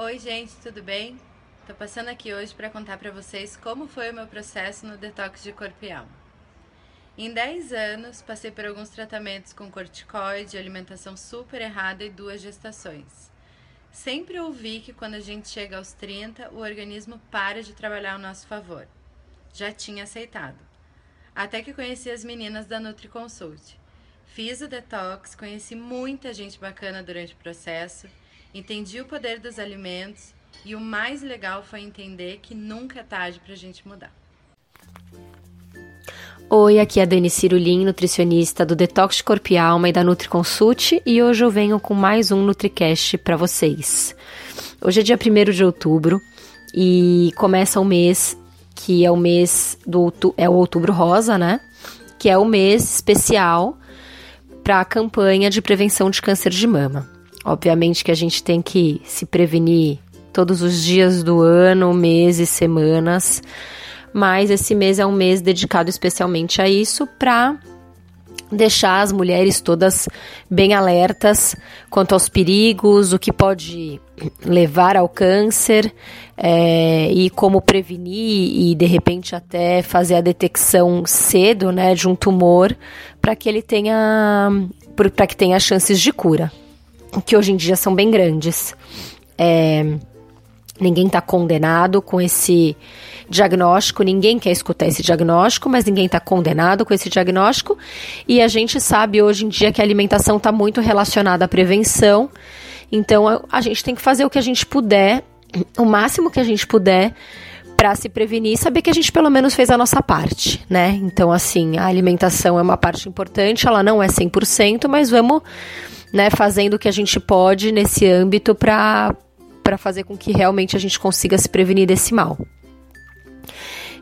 Oi, gente, tudo bem? Tô passando aqui hoje para contar para vocês como foi o meu processo no detox de corpo e alma. Em 10 anos, passei por alguns tratamentos com corticoide, alimentação super errada e duas gestações. Sempre ouvi que quando a gente chega aos 30, o organismo para de trabalhar ao nosso favor. Já tinha aceitado. Até que conheci as meninas da NutriConsult. Fiz o detox, conheci muita gente bacana durante o processo, entendi o poder dos alimentos e o mais legal foi entender que nunca é tarde para a gente mudar. Oi, aqui é a Dani Cirulim, nutricionista do Detox de Corpo e Alma e da NutriConsult, e hoje eu venho com mais um NutriCast para vocês. Hoje é dia 1 de outubro e começa o mês que é o mês do é o Outubro Rosa, né? Que é o mês especial para a campanha de prevenção de câncer de mama. Obviamente que a gente tem que se prevenir todos os dias do ano, meses, semanas, mas esse mês é um mês dedicado especialmente a isso para deixar as mulheres todas bem alertas quanto aos perigos, o que pode levar ao câncer é, e como prevenir e de repente até fazer a detecção cedo, né, de um tumor para que ele tenha para que tenha chances de cura, que hoje em dia são bem grandes. É, ninguém está condenado com esse diagnóstico, ninguém quer escutar esse diagnóstico, mas ninguém está condenado com esse diagnóstico. E a gente sabe hoje em dia que a alimentação está muito relacionada à prevenção. Então a gente tem que fazer o que a gente puder, o máximo que a gente puder para se prevenir e saber que a gente pelo menos fez a nossa parte, né? Então, assim, a alimentação é uma parte importante, ela não é 100%, mas vamos, né, fazendo o que a gente pode nesse âmbito para fazer com que realmente a gente consiga se prevenir desse mal.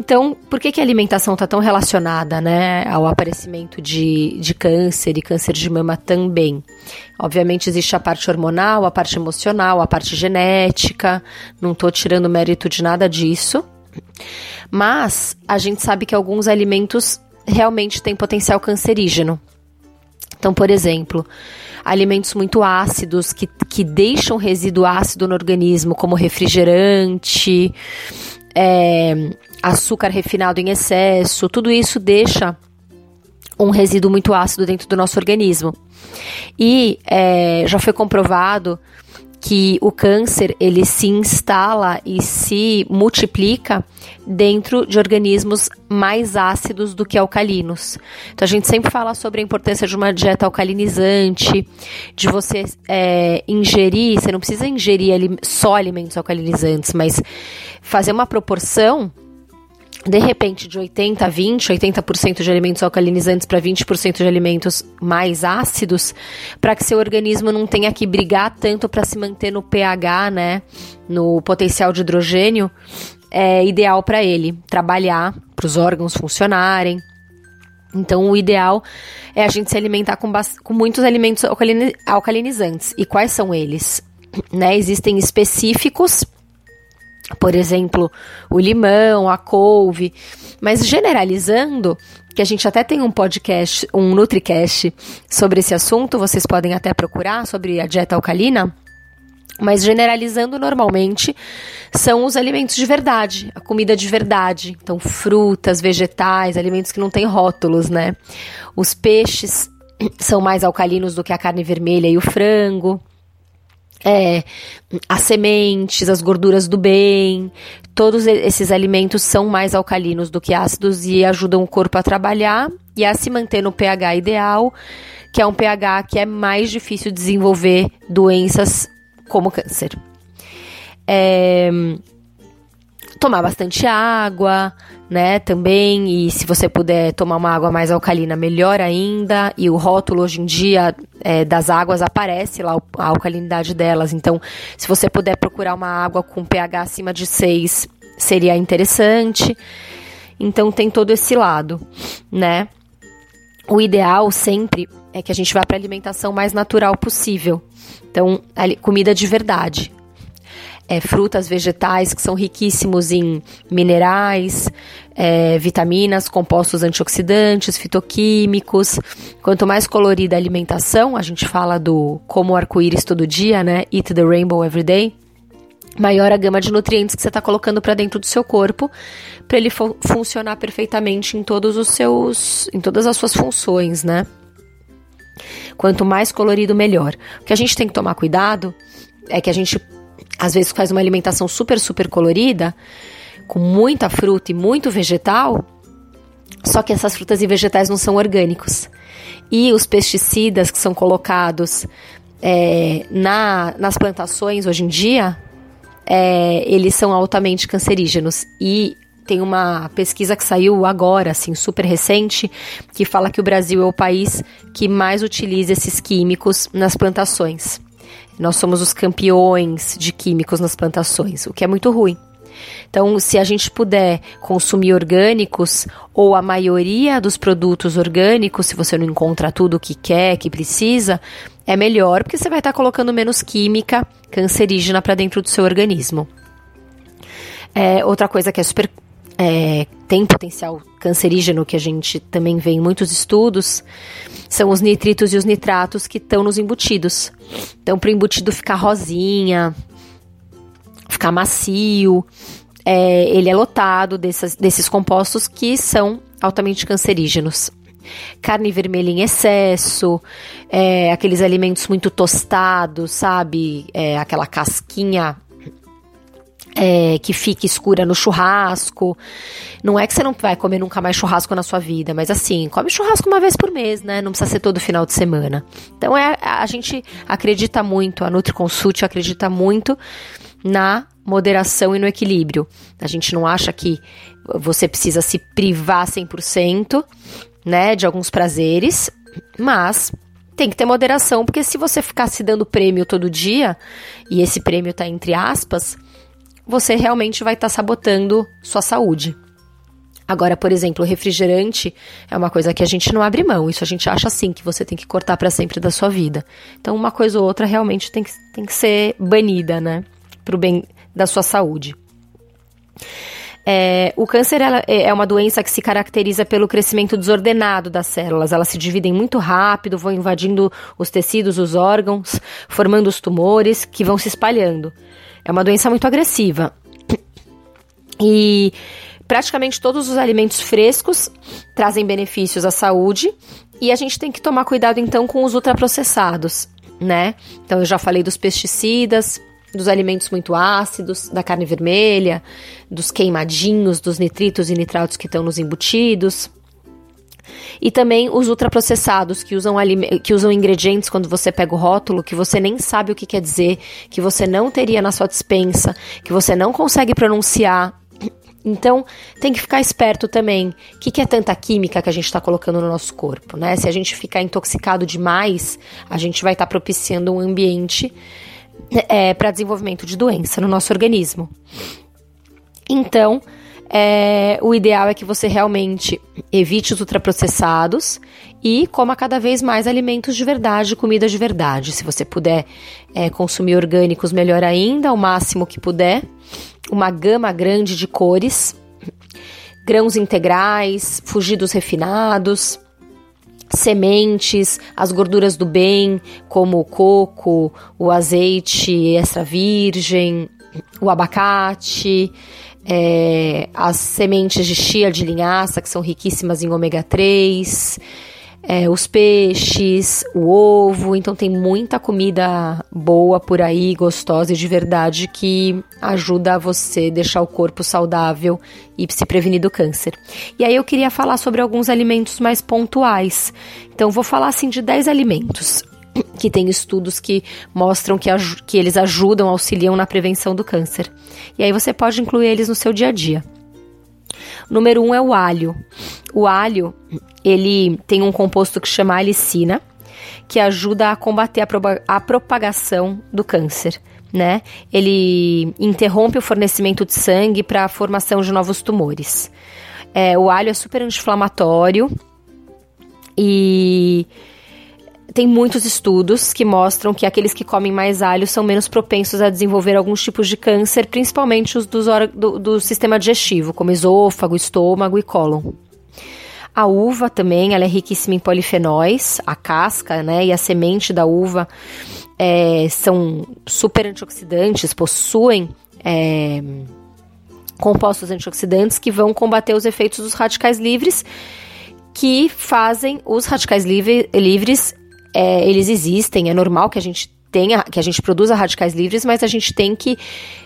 Então, por que, que a alimentação está tão relacionada né, ao aparecimento de, de câncer e câncer de mama também? Obviamente, existe a parte hormonal, a parte emocional, a parte genética, não estou tirando mérito de nada disso, mas a gente sabe que alguns alimentos realmente têm potencial cancerígeno. Então, por exemplo, alimentos muito ácidos que, que deixam resíduo ácido no organismo, como refrigerante, é, açúcar refinado em excesso, tudo isso deixa um resíduo muito ácido dentro do nosso organismo. E é, já foi comprovado que o câncer ele se instala e se multiplica dentro de organismos mais ácidos do que alcalinos. Então a gente sempre fala sobre a importância de uma dieta alcalinizante, de você é, ingerir, você não precisa ingerir só alimentos alcalinizantes, mas fazer uma proporção de repente, de 80 a 20, 80% de alimentos alcalinizantes para 20% de alimentos mais ácidos, para que seu organismo não tenha que brigar tanto para se manter no pH, né, no potencial de hidrogênio, é ideal para ele trabalhar, para os órgãos funcionarem. Então, o ideal é a gente se alimentar com, com muitos alimentos alcalinizantes. E quais são eles? Né, existem específicos por exemplo, o limão, a couve, mas generalizando, que a gente até tem um podcast, um NutriCast sobre esse assunto, vocês podem até procurar sobre a dieta alcalina. Mas generalizando normalmente, são os alimentos de verdade, a comida de verdade. Então, frutas, vegetais, alimentos que não têm rótulos, né? Os peixes são mais alcalinos do que a carne vermelha e o frango é, as sementes, as gorduras do bem, todos esses alimentos são mais alcalinos do que ácidos e ajudam o corpo a trabalhar e a se manter no pH ideal, que é um pH que é mais difícil desenvolver doenças como câncer. É, tomar bastante água, né, também, e se você puder tomar uma água mais alcalina, melhor ainda, e o rótulo hoje em dia é, das águas aparece lá a alcalinidade delas, então se você puder procurar uma água com pH acima de 6, seria interessante, então tem todo esse lado, né. O ideal sempre é que a gente vá para a alimentação mais natural possível. Então, comida de verdade, é, frutas, vegetais que são riquíssimos em minerais, é, vitaminas, compostos antioxidantes, fitoquímicos. Quanto mais colorida a alimentação, a gente fala do como arco-íris todo dia, né? Eat the rainbow every day. maior a gama de nutrientes que você está colocando para dentro do seu corpo, para ele fu funcionar perfeitamente em todos os seus, em todas as suas funções, né? Quanto mais colorido, melhor. O que a gente tem que tomar cuidado é que a gente às vezes faz uma alimentação super super colorida, com muita fruta e muito vegetal, só que essas frutas e vegetais não são orgânicos. E os pesticidas que são colocados é, na, nas plantações hoje em dia, é, eles são altamente cancerígenos. E tem uma pesquisa que saiu agora, assim, super recente, que fala que o Brasil é o país que mais utiliza esses químicos nas plantações. Nós somos os campeões de químicos nas plantações, o que é muito ruim. Então, se a gente puder consumir orgânicos ou a maioria dos produtos orgânicos, se você não encontra tudo o que quer, que precisa, é melhor porque você vai estar colocando menos química cancerígena para dentro do seu organismo. É, outra coisa que é super é, tem potencial cancerígeno, que a gente também vê em muitos estudos, são os nitritos e os nitratos que estão nos embutidos. Então, para o embutido ficar rosinha, ficar macio, é, ele é lotado dessas, desses compostos que são altamente cancerígenos carne vermelha em excesso, é, aqueles alimentos muito tostados, sabe? É, aquela casquinha é, que fica escura no churrasco. Não é que você não vai comer nunca mais churrasco na sua vida, mas assim, come churrasco uma vez por mês, né? Não precisa ser todo final de semana. Então é, a gente acredita muito, a NutriConsult acredita muito na moderação e no equilíbrio. A gente não acha que você precisa se privar 100%, né, de alguns prazeres, mas tem que ter moderação, porque se você ficar se dando prêmio todo dia, e esse prêmio tá entre aspas, você realmente vai estar tá sabotando sua saúde. Agora, por exemplo, o refrigerante é uma coisa que a gente não abre mão. Isso a gente acha assim que você tem que cortar para sempre da sua vida. Então, uma coisa ou outra realmente tem que, tem que ser banida, né? Pro bem da sua saúde. É, o câncer ela, é, é uma doença que se caracteriza pelo crescimento desordenado das células. Elas se dividem muito rápido, vão invadindo os tecidos, os órgãos, formando os tumores que vão se espalhando. É uma doença muito agressiva. E praticamente todos os alimentos frescos trazem benefícios à saúde e a gente tem que tomar cuidado então com os ultraprocessados, né? Então eu já falei dos pesticidas, dos alimentos muito ácidos, da carne vermelha, dos queimadinhos, dos nitritos e nitratos que estão nos embutidos. E também os ultraprocessados, que usam, que usam ingredientes quando você pega o rótulo, que você nem sabe o que quer dizer, que você não teria na sua dispensa, que você não consegue pronunciar. Então, tem que ficar esperto também. O que, que é tanta química que a gente está colocando no nosso corpo, né? Se a gente ficar intoxicado demais, a gente vai estar tá propiciando um ambiente é, para desenvolvimento de doença no nosso organismo. Então, é, o ideal é que você realmente evite os ultraprocessados e coma cada vez mais alimentos de verdade, comida de verdade. Se você puder é, consumir orgânicos, melhor ainda, o máximo que puder. Uma gama grande de cores, grãos integrais, fugir dos refinados sementes, as gorduras do bem, como o coco, o azeite extra virgem, o abacate, é, as sementes de chia de linhaça, que são riquíssimas em ômega 3, é, os peixes, o ovo. Então, tem muita comida boa por aí, gostosa e de verdade, que ajuda você deixar o corpo saudável e se prevenir do câncer. E aí, eu queria falar sobre alguns alimentos mais pontuais. Então, vou falar assim de 10 alimentos que tem estudos que mostram que, que eles ajudam, auxiliam na prevenção do câncer. E aí você pode incluir eles no seu dia a dia. Número um é o alho. O alho, ele tem um composto que chama alicina, que ajuda a combater a, a propagação do câncer. Né? Ele interrompe o fornecimento de sangue para a formação de novos tumores. É, o alho é super anti-inflamatório e tem muitos estudos que mostram que aqueles que comem mais alho são menos propensos a desenvolver alguns tipos de câncer, principalmente os dos, do, do sistema digestivo, como esôfago, estômago e cólon. A uva também, ela é riquíssima em polifenóis, a casca, né, e a semente da uva é, são super antioxidantes, possuem é, compostos antioxidantes que vão combater os efeitos dos radicais livres, que fazem os radicais livre, livres, é, eles existem, é normal que a gente tenha, que a gente produza radicais livres, mas a gente tem que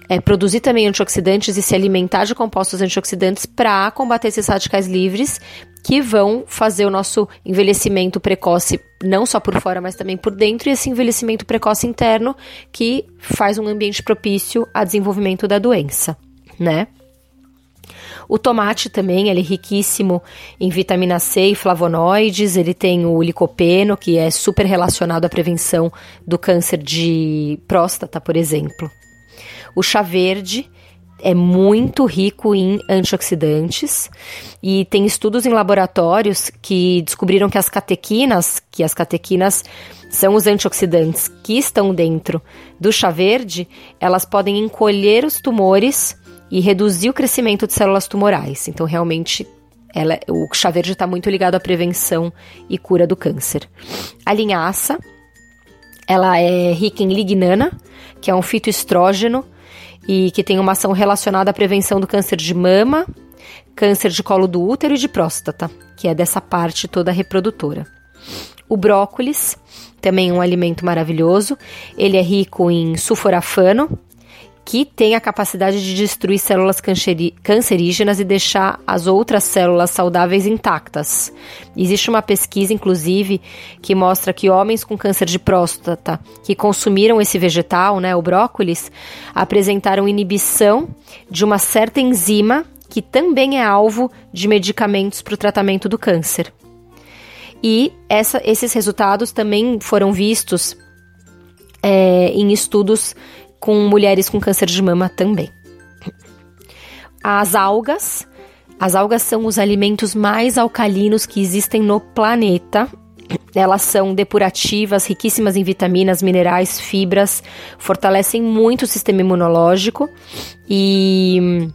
é, produzir também antioxidantes e se alimentar de compostos antioxidantes para combater esses radicais livres que vão fazer o nosso envelhecimento precoce não só por fora, mas também por dentro, e esse envelhecimento precoce interno que faz um ambiente propício a desenvolvimento da doença, né? O tomate também, ele é riquíssimo em vitamina C e flavonoides, ele tem o licopeno, que é super relacionado à prevenção do câncer de próstata, por exemplo. O chá verde é muito rico em antioxidantes e tem estudos em laboratórios que descobriram que as catequinas, que as catequinas são os antioxidantes que estão dentro do chá verde, elas podem encolher os tumores e reduzir o crescimento de células tumorais. Então, realmente, ela, o chá verde está muito ligado à prevenção e cura do câncer. A linhaça, ela é rica em lignana, que é um fitoestrógeno e que tem uma ação relacionada à prevenção do câncer de mama, câncer de colo do útero e de próstata, que é dessa parte toda reprodutora. O brócolis, também um alimento maravilhoso, ele é rico em sulforafano, que tem a capacidade de destruir células cancerígenas e deixar as outras células saudáveis intactas. Existe uma pesquisa, inclusive, que mostra que homens com câncer de próstata que consumiram esse vegetal, né, o brócolis, apresentaram inibição de uma certa enzima que também é alvo de medicamentos para o tratamento do câncer. E essa, esses resultados também foram vistos é, em estudos com mulheres com câncer de mama também. As algas. As algas são os alimentos mais alcalinos que existem no planeta. Elas são depurativas, riquíssimas em vitaminas, minerais, fibras, fortalecem muito o sistema imunológico e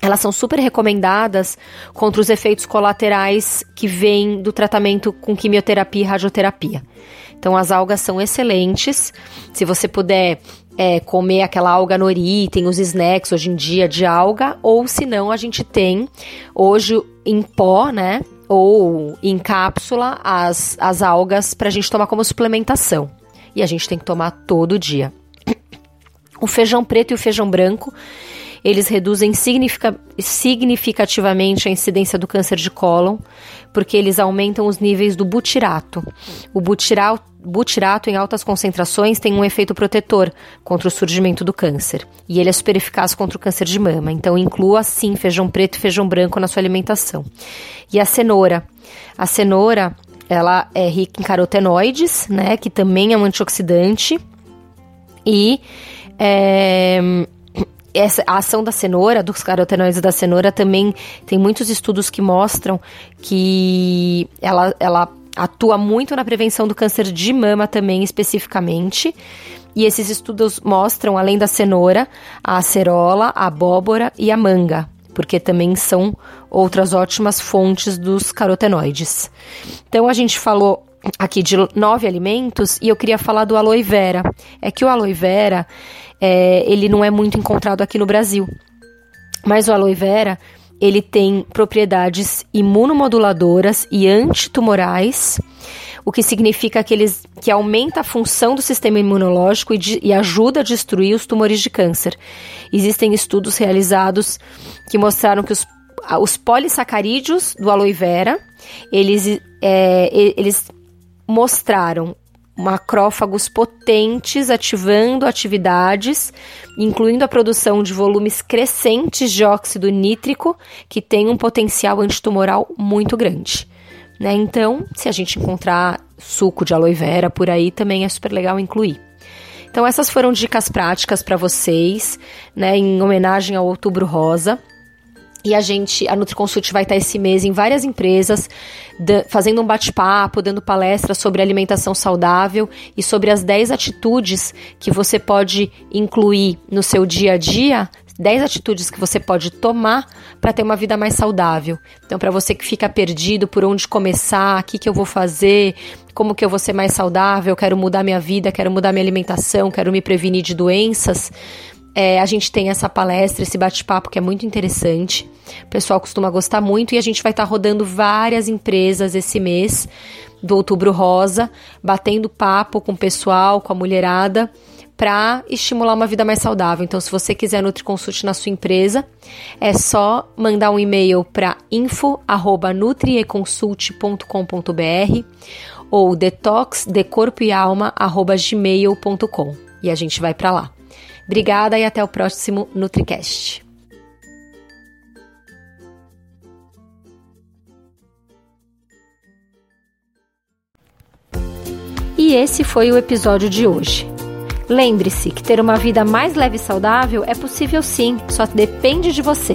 elas são super recomendadas contra os efeitos colaterais que vêm do tratamento com quimioterapia e radioterapia. Então, as algas são excelentes. Se você puder é, comer aquela alga nori, tem os snacks hoje em dia de alga, ou se não, a gente tem hoje em pó, né? Ou em cápsula as, as algas para a gente tomar como suplementação. E a gente tem que tomar todo dia. O feijão preto e o feijão branco eles reduzem significativamente a incidência do câncer de cólon, porque eles aumentam os níveis do butirato. O butirato, butirato em altas concentrações tem um efeito protetor contra o surgimento do câncer, e ele é super eficaz contra o câncer de mama. Então inclua sim feijão preto e feijão branco na sua alimentação. E a cenoura. A cenoura, ela é rica em carotenoides, né, que também é um antioxidante e é, essa, a ação da cenoura, dos carotenoides da cenoura, também tem muitos estudos que mostram que ela, ela atua muito na prevenção do câncer de mama também, especificamente. E esses estudos mostram, além da cenoura, a acerola, a abóbora e a manga, porque também são outras ótimas fontes dos carotenoides. Então a gente falou aqui de nove alimentos e eu queria falar do aloe vera. É que o aloe vera é, ele não é muito encontrado aqui no Brasil. Mas o aloe vera, ele tem propriedades imunomoduladoras e antitumorais, o que significa que, eles, que aumenta a função do sistema imunológico e, de, e ajuda a destruir os tumores de câncer. Existem estudos realizados que mostraram que os, os polissacarídeos do aloe vera, eles, é, eles mostraram macrófagos potentes ativando atividades, incluindo a produção de volumes crescentes de óxido nítrico, que tem um potencial antitumoral muito grande. Né? Então, se a gente encontrar suco de aloe vera por aí, também é super legal incluir. Então, essas foram dicas práticas para vocês, né, em homenagem ao Outubro Rosa. E a gente, a NutriConsult vai estar esse mês em várias empresas, fazendo um bate-papo, dando palestras sobre alimentação saudável e sobre as 10 atitudes que você pode incluir no seu dia a dia 10 atitudes que você pode tomar para ter uma vida mais saudável. Então, para você que fica perdido por onde começar, o que, que eu vou fazer, como que eu vou ser mais saudável, quero mudar minha vida, quero mudar minha alimentação, quero me prevenir de doenças. É, a gente tem essa palestra, esse bate-papo que é muito interessante. O pessoal costuma gostar muito e a gente vai estar tá rodando várias empresas esse mês do Outubro Rosa, batendo papo com o pessoal, com a mulherada para estimular uma vida mais saudável. Então, se você quiser NutriConsult na sua empresa, é só mandar um e-mail para info@nutrieconsult.com.br ou detoxdecorpoealma@gmail.com e a gente vai para lá. Obrigada e até o próximo NutriCast. E esse foi o episódio de hoje. Lembre-se que ter uma vida mais leve e saudável é possível sim, só depende de você.